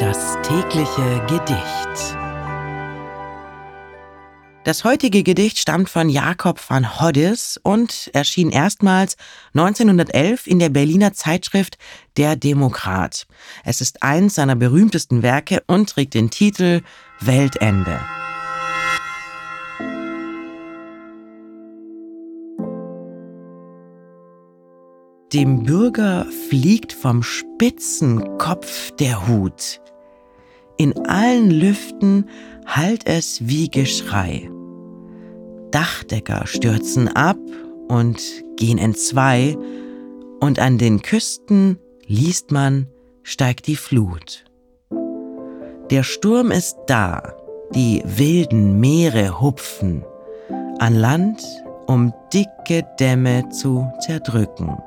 Das tägliche Gedicht. Das heutige Gedicht stammt von Jakob van Hoddis und erschien erstmals 1911 in der Berliner Zeitschrift Der Demokrat. Es ist eins seiner berühmtesten Werke und trägt den Titel Weltende. Dem Bürger fliegt vom spitzen Kopf der Hut. In allen Lüften hallt es wie Geschrei. Dachdecker stürzen ab und gehen entzwei, und an den Küsten liest man, steigt die Flut. Der Sturm ist da, die wilden Meere hupfen, an Land, um dicke Dämme zu zerdrücken.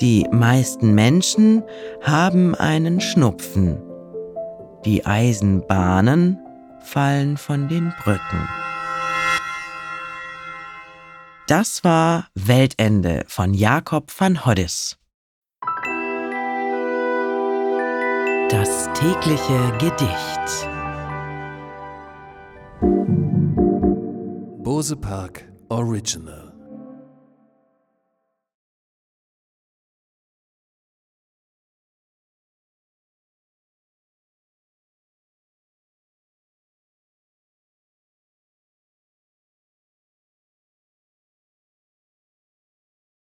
Die meisten Menschen haben einen Schnupfen. Die Eisenbahnen fallen von den Brücken. Das war Weltende von Jakob van Hoddis. Das tägliche Gedicht. Bose Park Original